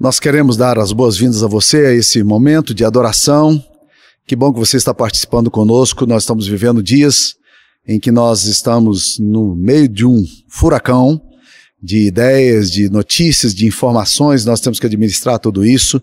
Nós queremos dar as boas-vindas a você a esse momento de adoração. Que bom que você está participando conosco. Nós estamos vivendo dias em que nós estamos no meio de um furacão de ideias, de notícias, de informações, nós temos que administrar tudo isso,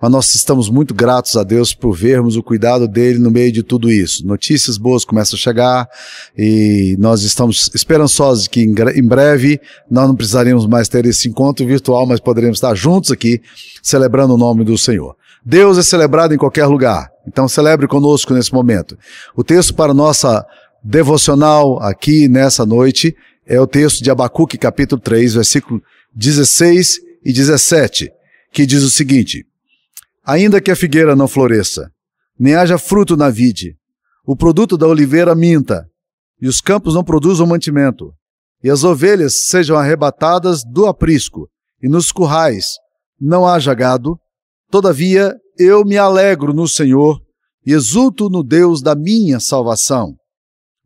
mas nós estamos muito gratos a Deus por vermos o cuidado dele no meio de tudo isso. Notícias boas começam a chegar e nós estamos esperançosos que em breve nós não precisaremos mais ter esse encontro virtual, mas poderemos estar juntos aqui celebrando o nome do Senhor. Deus é celebrado em qualquer lugar, então celebre conosco nesse momento. O texto para nossa devocional aqui nessa noite é o texto de Abacuque, capítulo 3, versículo 16 e 17, que diz o seguinte: Ainda que a figueira não floresça, nem haja fruto na vide, o produto da oliveira minta, e os campos não produzam mantimento, e as ovelhas sejam arrebatadas do aprisco, e nos currais não haja gado, todavia eu me alegro no Senhor e exulto no Deus da minha salvação.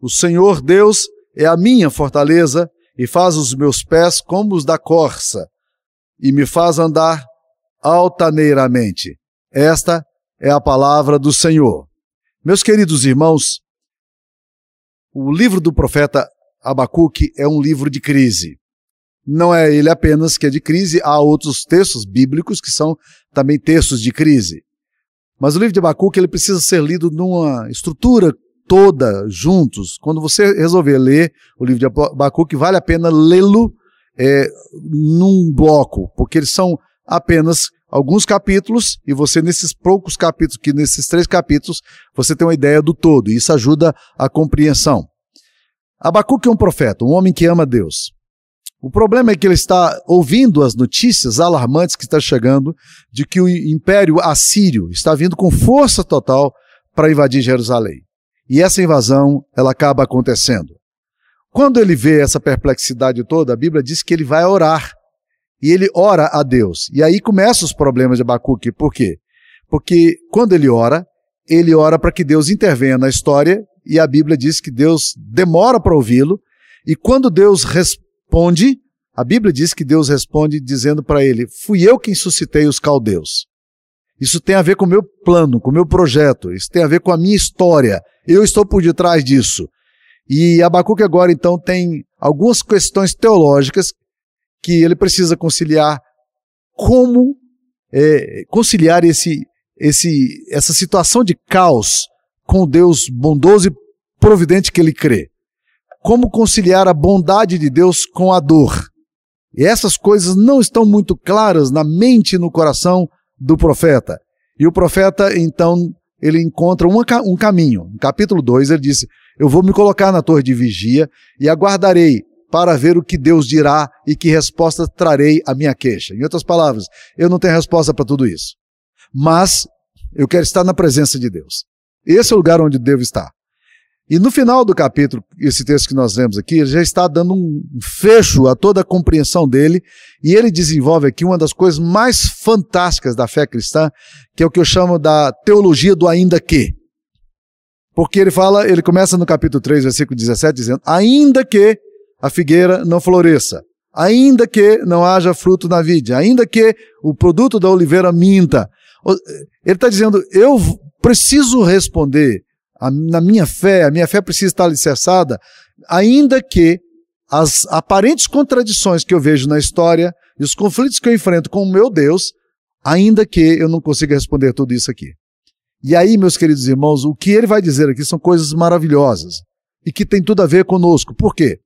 O Senhor Deus é a minha fortaleza e faz os meus pés como os da corça e me faz andar altaneiramente. Esta é a palavra do Senhor. Meus queridos irmãos, o livro do profeta Abacuque é um livro de crise. Não é ele apenas que é de crise, há outros textos bíblicos que são também textos de crise. Mas o livro de Abacuque ele precisa ser lido numa estrutura toda juntos. Quando você resolver ler o livro de Abacuque, vale a pena lê-lo é, num bloco, porque eles são apenas alguns capítulos e você nesses poucos capítulos, que nesses três capítulos, você tem uma ideia do todo e isso ajuda a compreensão. Abacuque é um profeta, um homem que ama Deus. O problema é que ele está ouvindo as notícias alarmantes que estão chegando de que o império assírio está vindo com força total para invadir Jerusalém. E essa invasão, ela acaba acontecendo. Quando ele vê essa perplexidade toda, a Bíblia diz que ele vai orar. E ele ora a Deus. E aí começam os problemas de Abacuque. Por quê? Porque quando ele ora, ele ora para que Deus intervenha na história, e a Bíblia diz que Deus demora para ouvi-lo, e quando Deus responde, a Bíblia diz que Deus responde dizendo para ele: Fui eu quem suscitei os caldeus. Isso tem a ver com o meu plano, com o meu projeto, isso tem a ver com a minha história. Eu estou por detrás disso. E Abacuque agora então tem algumas questões teológicas que ele precisa conciliar como é, conciliar esse, esse, essa situação de caos com o Deus bondoso e providente que ele crê. Como conciliar a bondade de Deus com a dor. E essas coisas não estão muito claras na mente e no coração do profeta. E o profeta, então, ele encontra uma, um caminho. No capítulo 2, ele disse: Eu vou me colocar na torre de vigia e aguardarei para ver o que Deus dirá e que resposta trarei à minha queixa. Em outras palavras, eu não tenho resposta para tudo isso. Mas eu quero estar na presença de Deus. Esse é o lugar onde devo estar. E no final do capítulo, esse texto que nós lemos aqui, ele já está dando um fecho a toda a compreensão dele, e ele desenvolve aqui uma das coisas mais fantásticas da fé cristã, que é o que eu chamo da teologia do ainda que. Porque ele fala, ele começa no capítulo 3, versículo 17, dizendo: Ainda que a figueira não floresça, ainda que não haja fruto na vide, ainda que o produto da oliveira minta. Ele está dizendo: Eu preciso responder a, na minha fé, a minha fé precisa estar alicerçada, ainda que as aparentes contradições que eu vejo na história e os conflitos que eu enfrento com o meu Deus, ainda que eu não consiga responder tudo isso aqui. E aí, meus queridos irmãos, o que ele vai dizer aqui são coisas maravilhosas e que tem tudo a ver conosco. Por quê?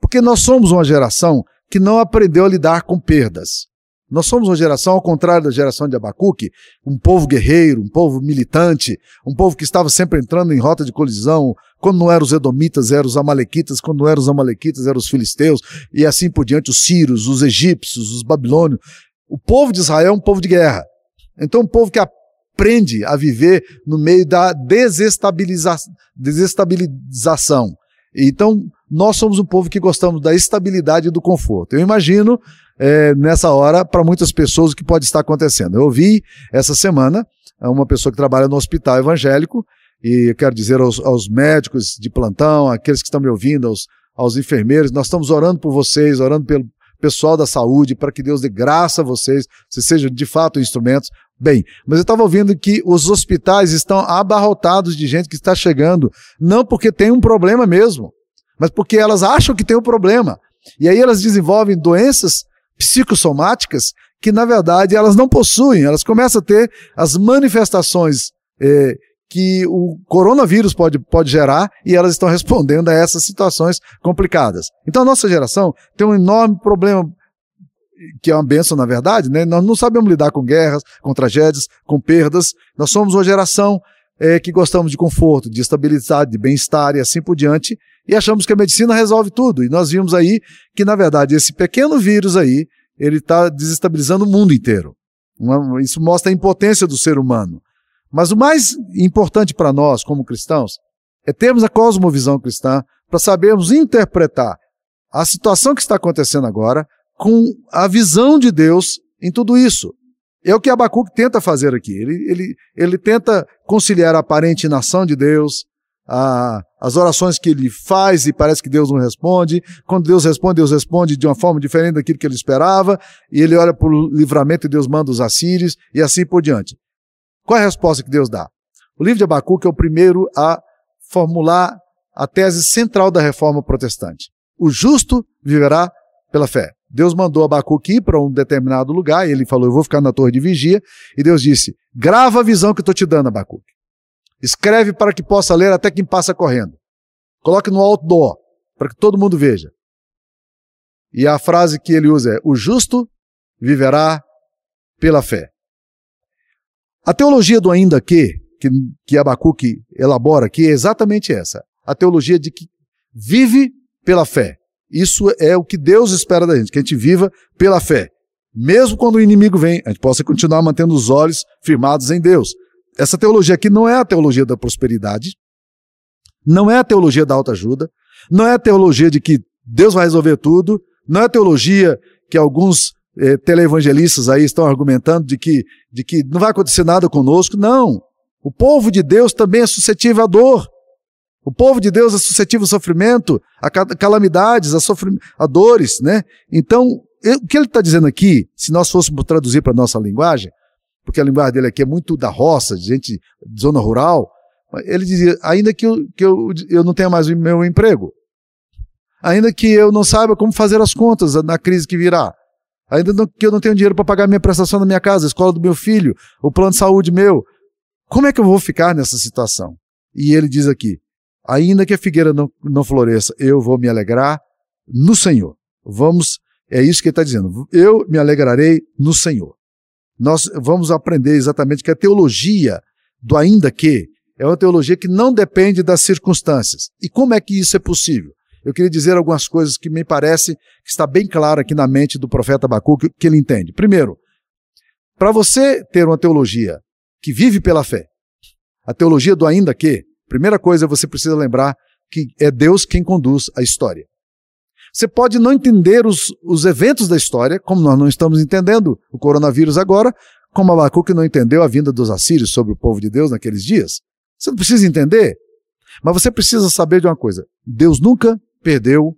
Porque nós somos uma geração que não aprendeu a lidar com perdas. Nós somos uma geração, ao contrário da geração de Abacuque, um povo guerreiro, um povo militante, um povo que estava sempre entrando em rota de colisão. Quando não eram os edomitas, eram os amalequitas, quando não eram os amalequitas, eram os filisteus, e assim por diante, os sírios, os egípcios, os babilônios. O povo de Israel é um povo de guerra. Então, um povo que aprende a viver no meio da desestabiliza desestabilização. Então, nós somos um povo que gostamos da estabilidade e do conforto. Eu imagino é, nessa hora para muitas pessoas o que pode estar acontecendo. Eu ouvi essa semana uma pessoa que trabalha no hospital evangélico, e eu quero dizer aos, aos médicos de plantão, aqueles que estão me ouvindo, aos, aos enfermeiros, nós estamos orando por vocês, orando pelo, pessoal da saúde, para que Deus dê graça a vocês, vocês sejam de fato instrumentos. Bem, mas eu estava ouvindo que os hospitais estão abarrotados de gente que está chegando, não porque tem um problema mesmo, mas porque elas acham que tem um problema. E aí elas desenvolvem doenças psicossomáticas que, na verdade, elas não possuem, elas começam a ter as manifestações eh, que o coronavírus pode, pode gerar e elas estão respondendo a essas situações complicadas. Então a nossa geração tem um enorme problema, que é uma benção na verdade, né? Nós não sabemos lidar com guerras, com tragédias, com perdas. Nós somos uma geração é, que gostamos de conforto, de estabilidade, de bem-estar e assim por diante, e achamos que a medicina resolve tudo. E nós vimos aí que, na verdade, esse pequeno vírus aí, ele está desestabilizando o mundo inteiro. Isso mostra a impotência do ser humano. Mas o mais importante para nós, como cristãos, é termos a cosmovisão cristã para sabermos interpretar a situação que está acontecendo agora com a visão de Deus em tudo isso. É o que Abacuque tenta fazer aqui. Ele, ele, ele tenta conciliar a aparente inação de Deus, a, as orações que ele faz e parece que Deus não responde. Quando Deus responde, Deus responde de uma forma diferente daquilo que ele esperava. E ele olha para o livramento e Deus manda os assírios e assim por diante. Qual é a resposta que Deus dá? O livro de Abacuque é o primeiro a formular a tese central da reforma protestante. O justo viverá pela fé. Deus mandou Abacuque ir para um determinado lugar, e ele falou: Eu vou ficar na torre de vigia. E Deus disse: Grava a visão que eu estou te dando, Abacuque. Escreve para que possa ler até quem passa correndo. Coloque no outdoor, para que todo mundo veja. E a frase que ele usa é: O justo viverá pela fé. A teologia do ainda que, que, que Abacuque elabora aqui, é exatamente essa. A teologia de que vive pela fé. Isso é o que Deus espera da gente, que a gente viva pela fé. Mesmo quando o inimigo vem, a gente possa continuar mantendo os olhos firmados em Deus. Essa teologia aqui não é a teologia da prosperidade, não é a teologia da autoajuda, não é a teologia de que Deus vai resolver tudo, não é a teologia que alguns eh, televangelistas aí estão argumentando de que, de que não vai acontecer nada conosco. Não. O povo de Deus também é suscetível à dor. O povo de Deus é suscetível ao sofrimento, a calamidades, a, a dores, né? Então, o que ele está dizendo aqui, se nós fôssemos traduzir para a nossa linguagem, porque a linguagem dele aqui é muito da roça, de gente de zona rural, ele dizia, ainda que eu, que eu, eu não tenha mais o meu emprego, ainda que eu não saiba como fazer as contas na crise que virá, Ainda não, que eu não tenho dinheiro para pagar minha prestação da minha casa, a escola do meu filho, o plano de saúde meu. Como é que eu vou ficar nessa situação? E ele diz aqui: ainda que a figueira não, não floresça, eu vou me alegrar no Senhor. Vamos, é isso que ele está dizendo. Eu me alegrarei no Senhor. Nós vamos aprender exatamente que a teologia do ainda que é uma teologia que não depende das circunstâncias. E como é que isso é possível? eu queria dizer algumas coisas que me parece que está bem claro aqui na mente do profeta Abacuque que ele entende. Primeiro, para você ter uma teologia que vive pela fé, a teologia do ainda que, primeira coisa você precisa lembrar que é Deus quem conduz a história. Você pode não entender os, os eventos da história, como nós não estamos entendendo o coronavírus agora, como Abacuque não entendeu a vinda dos assírios sobre o povo de Deus naqueles dias. Você não precisa entender. Mas você precisa saber de uma coisa: Deus nunca perdeu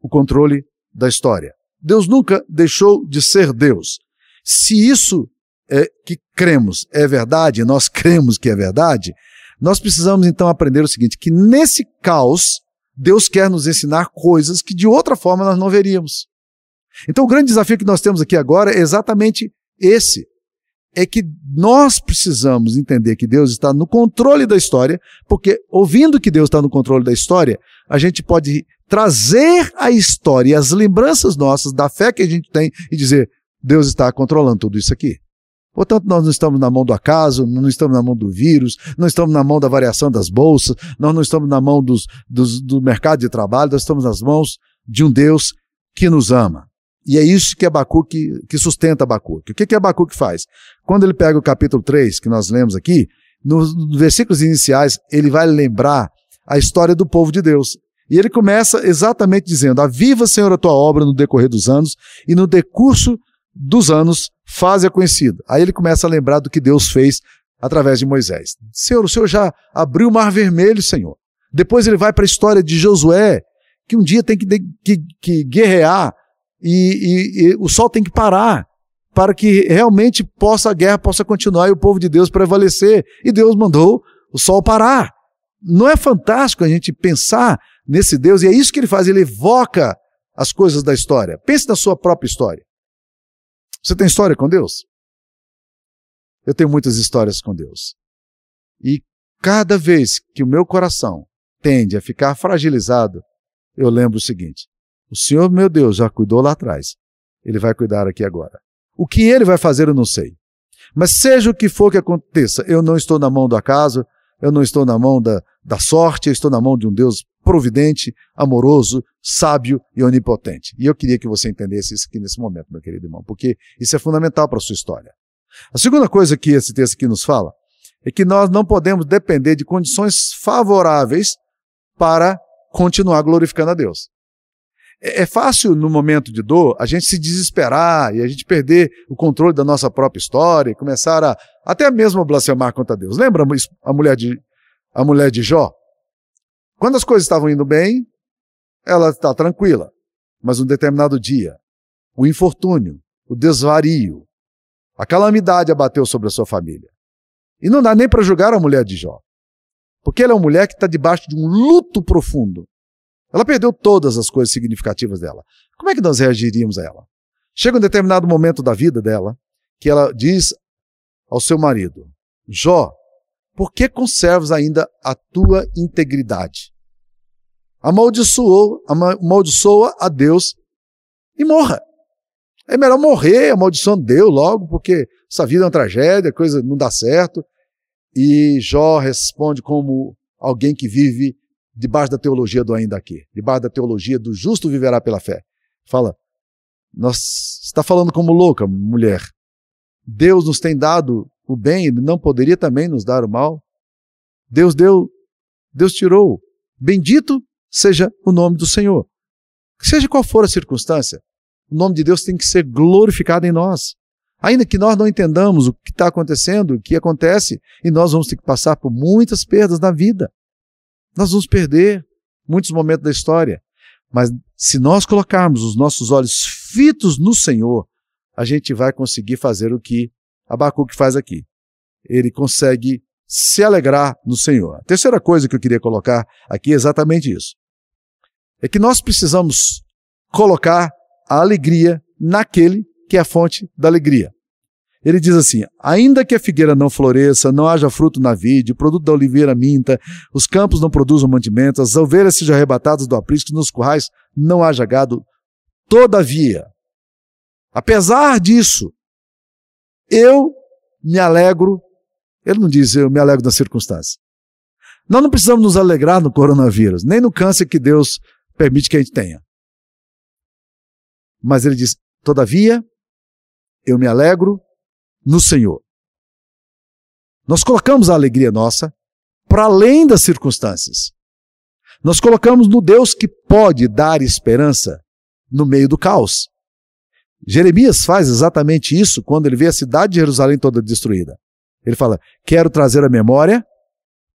o controle da história. Deus nunca deixou de ser Deus. Se isso é que cremos é verdade, nós cremos que é verdade, nós precisamos então aprender o seguinte: que nesse caos, Deus quer nos ensinar coisas que de outra forma nós não veríamos. Então o grande desafio que nós temos aqui agora é exatamente esse é que nós precisamos entender que Deus está no controle da história, porque ouvindo que Deus está no controle da história, a gente pode trazer a história e as lembranças nossas da fé que a gente tem e dizer: Deus está controlando tudo isso aqui. Portanto, nós não estamos na mão do acaso, não estamos na mão do vírus, não estamos na mão da variação das bolsas, nós não estamos na mão dos, dos, do mercado de trabalho, nós estamos nas mãos de um Deus que nos ama. E é isso que Abacuque, que sustenta Abacuque. O que, que Abacuque faz? Quando ele pega o capítulo 3, que nós lemos aqui, nos versículos iniciais, ele vai lembrar a história do povo de Deus. E ele começa exatamente dizendo: Aviva, Senhor, a tua obra no decorrer dos anos, e no decurso dos anos, faze-a conhecida. Aí ele começa a lembrar do que Deus fez através de Moisés. Senhor, o Senhor já abriu o mar vermelho, Senhor. Depois ele vai para a história de Josué, que um dia tem que, que, que guerrear e, e, e o sol tem que parar para que realmente possa a guerra possa continuar e o povo de Deus prevalecer. E Deus mandou o sol parar. Não é fantástico a gente pensar nesse Deus? E é isso que ele faz, ele evoca as coisas da história. Pense na sua própria história. Você tem história com Deus? Eu tenho muitas histórias com Deus. E cada vez que o meu coração tende a ficar fragilizado, eu lembro o seguinte: o Senhor, meu Deus, já cuidou lá atrás. Ele vai cuidar aqui agora. O que ele vai fazer, eu não sei. Mas seja o que for que aconteça, eu não estou na mão do acaso, eu não estou na mão da, da sorte, eu estou na mão de um Deus providente, amoroso, sábio e onipotente. E eu queria que você entendesse isso aqui nesse momento, meu querido irmão, porque isso é fundamental para a sua história. A segunda coisa que esse texto aqui nos fala é que nós não podemos depender de condições favoráveis para continuar glorificando a Deus. É, é fácil, no momento de dor, a gente se desesperar e a gente perder o controle da nossa própria história e começar a até mesmo blasfemar contra Deus. Lembra a mulher de, a mulher de Jó? Quando as coisas estavam indo bem, ela está tranquila. Mas um determinado dia, o infortúnio, o desvario, a calamidade abateu sobre a sua família. E não dá nem para julgar a mulher de Jó. Porque ela é uma mulher que está debaixo de um luto profundo. Ela perdeu todas as coisas significativas dela. Como é que nós reagiríamos a ela? Chega um determinado momento da vida dela que ela diz ao seu marido: Jó, por que conservas ainda a tua integridade? Amaldiçoou, amaldiçoa a Deus e morra. É melhor morrer, amaldiçoando Deus logo, porque essa vida é uma tragédia, coisa não dá certo. E Jó responde como alguém que vive debaixo da teologia do ainda aqui, debaixo da teologia do justo viverá pela fé. Fala, nós está falando como louca, mulher. Deus nos tem dado o bem, ele não poderia também nos dar o mal? Deus deu, Deus tirou. Bendito seja o nome do Senhor. Seja qual for a circunstância, o nome de Deus tem que ser glorificado em nós. Ainda que nós não entendamos o que está acontecendo, o que acontece, e nós vamos ter que passar por muitas perdas na vida. Nós vamos perder muitos momentos da história. Mas se nós colocarmos os nossos olhos fitos no Senhor, a gente vai conseguir fazer o que Abacuque faz aqui. Ele consegue se alegrar no Senhor. A terceira coisa que eu queria colocar aqui é exatamente isso. É que nós precisamos colocar a alegria naquele que é a fonte da alegria. Ele diz assim: ainda que a figueira não floresça, não haja fruto na vide, o produto da oliveira minta, os campos não produzam mantimentos, as ovelhas sejam arrebatadas do aprisco, nos currais não haja gado, todavia, apesar disso, eu me alegro. Ele não diz eu me alegro das circunstâncias. Nós não precisamos nos alegrar no coronavírus, nem no câncer que Deus permite que a gente tenha. Mas ele diz: todavia, eu me alegro no Senhor. Nós colocamos a alegria nossa para além das circunstâncias. Nós colocamos no Deus que pode dar esperança no meio do caos. Jeremias faz exatamente isso quando ele vê a cidade de Jerusalém toda destruída. Ele fala: Quero trazer à memória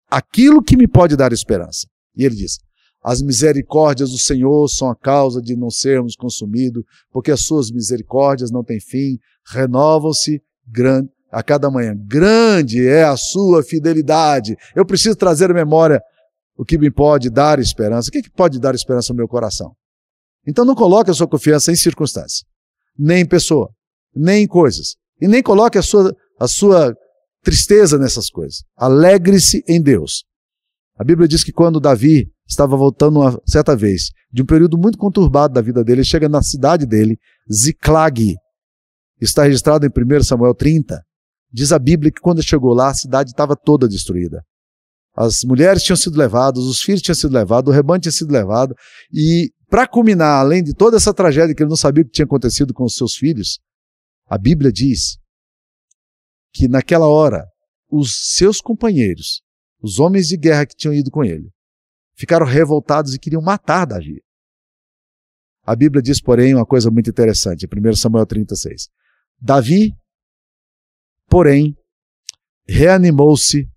aquilo que me pode dar esperança. E ele diz: As misericórdias do Senhor são a causa de não sermos consumidos, porque as suas misericórdias não têm fim, renovam-se a cada manhã. Grande é a sua fidelidade. Eu preciso trazer à memória o que me pode dar esperança. O que, que pode dar esperança ao meu coração? Então não coloque a sua confiança em circunstâncias, nem em pessoa, nem em coisas. E nem coloque a sua, a sua tristeza nessas coisas. Alegre-se em Deus. A Bíblia diz que quando Davi estava voltando uma certa vez de um período muito conturbado da vida dele, ele chega na cidade dele, Ziclag, está registrado em 1 Samuel 30. Diz a Bíblia que quando chegou lá, a cidade estava toda destruída. As mulheres tinham sido levadas, os filhos tinham sido levados, o rebanho tinha sido levado. E, para culminar, além de toda essa tragédia que ele não sabia o que tinha acontecido com os seus filhos, a Bíblia diz que naquela hora, os seus companheiros, os homens de guerra que tinham ido com ele, ficaram revoltados e queriam matar Davi. A Bíblia diz, porém, uma coisa muito interessante, 1 Samuel 36. Davi, porém, reanimou-se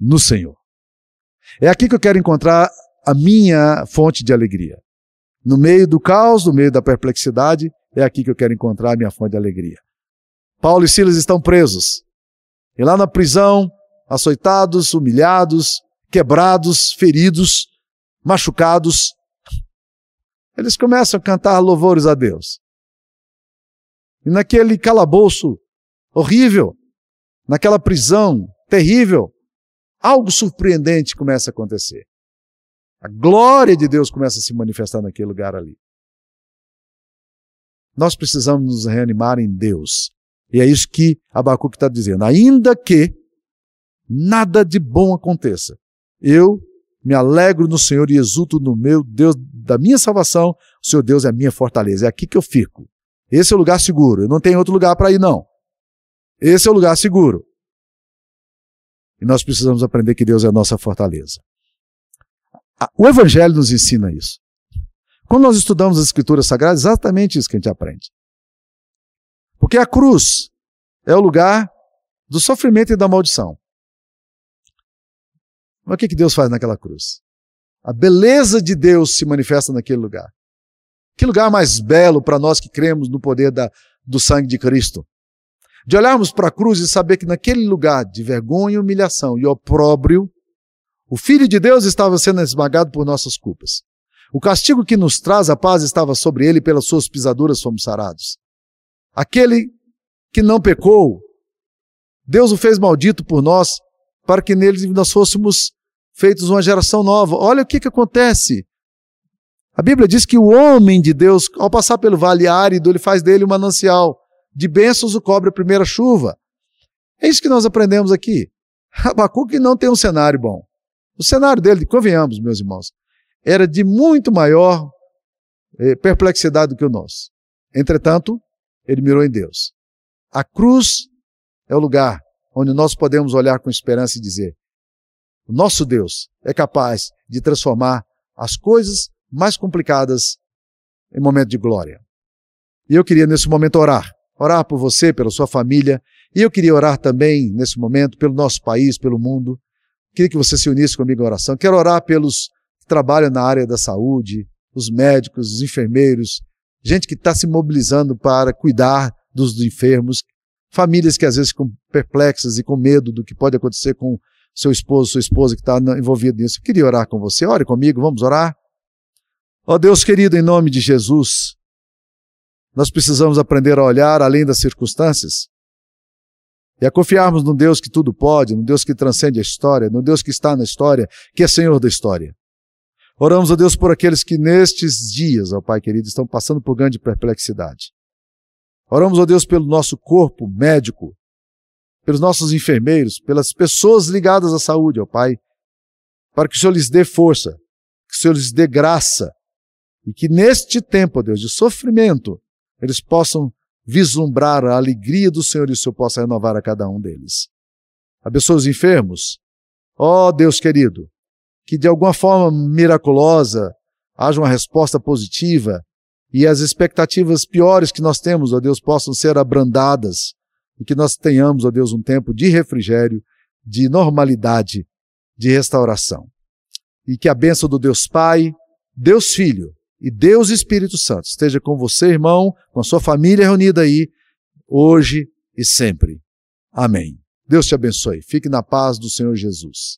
no Senhor. É aqui que eu quero encontrar a minha fonte de alegria. No meio do caos, no meio da perplexidade, é aqui que eu quero encontrar a minha fonte de alegria. Paulo e Silas estão presos. E lá na prisão, açoitados, humilhados, quebrados, feridos, machucados, eles começam a cantar louvores a Deus. E naquele calabouço horrível, naquela prisão terrível, algo surpreendente começa a acontecer. A glória de Deus começa a se manifestar naquele lugar ali. Nós precisamos nos reanimar em Deus. E é isso que Abacuque está dizendo. Ainda que nada de bom aconteça, eu me alegro no Senhor e exulto no meu Deus da minha salvação. O Senhor Deus é a minha fortaleza. É aqui que eu fico. Esse é o lugar seguro. Eu não tenho outro lugar para ir, não. Esse é o lugar seguro. E nós precisamos aprender que Deus é a nossa fortaleza. O Evangelho nos ensina isso. Quando nós estudamos as Escrituras Sagradas, é exatamente isso que a gente aprende. Porque a cruz é o lugar do sofrimento e da maldição. Mas o que, Deus faz naquela cruz? A beleza de Deus se manifesta naquele lugar. Que lugar mais belo para nós que cremos no poder da, do sangue de Cristo? De olharmos para a cruz e saber que naquele lugar de vergonha, humilhação e opróbrio, o Filho de Deus estava sendo esmagado por nossas culpas. O castigo que nos traz a paz estava sobre ele, pelas suas pisaduras fomos sarados. Aquele que não pecou, Deus o fez maldito por nós, para que nele nós fôssemos feitos uma geração nova. Olha o que, que acontece. A Bíblia diz que o homem de Deus, ao passar pelo vale árido, ele faz dele um manancial. De bênçãos o cobre a primeira chuva. É isso que nós aprendemos aqui. Abacuque não tem um cenário bom. O cenário dele, convenhamos, meus irmãos, era de muito maior eh, perplexidade do que o nosso. Entretanto, ele mirou em Deus. A cruz é o lugar onde nós podemos olhar com esperança e dizer: o nosso Deus é capaz de transformar as coisas mais complicadas em momento de glória. E eu queria nesse momento orar, orar por você, pela sua família, e eu queria orar também nesse momento pelo nosso país, pelo mundo. Queria que você se unisse comigo em oração. Quero orar pelos que trabalham na área da saúde, os médicos, os enfermeiros, gente que está se mobilizando para cuidar dos enfermos, famílias que às vezes ficam perplexas e com medo do que pode acontecer com seu esposo, sua esposa que está envolvido nisso. Eu queria orar com você. Ore comigo, vamos orar. Ó oh, Deus querido, em nome de Jesus, nós precisamos aprender a olhar além das circunstâncias e a confiarmos no Deus que tudo pode, no Deus que transcende a história, no Deus que está na história, que é Senhor da história. Oramos a Deus por aqueles que nestes dias, ó Pai querido, estão passando por grande perplexidade. Oramos a Deus pelo nosso corpo médico, pelos nossos enfermeiros, pelas pessoas ligadas à saúde, ó Pai, para que o Senhor lhes dê força, que o Senhor lhes dê graça, e que neste tempo, ó Deus, de sofrimento, eles possam vislumbrar a alegria do Senhor e o Senhor possa renovar a cada um deles. Abençoa os enfermos. Ó Deus querido, que de alguma forma miraculosa haja uma resposta positiva e as expectativas piores que nós temos, ó Deus, possam ser abrandadas e que nós tenhamos, ó Deus, um tempo de refrigério, de normalidade, de restauração. E que a bênção do Deus Pai, Deus Filho e Deus Espírito Santo esteja com você, irmão, com a sua família reunida aí, hoje e sempre. Amém. Deus te abençoe. Fique na paz do Senhor Jesus.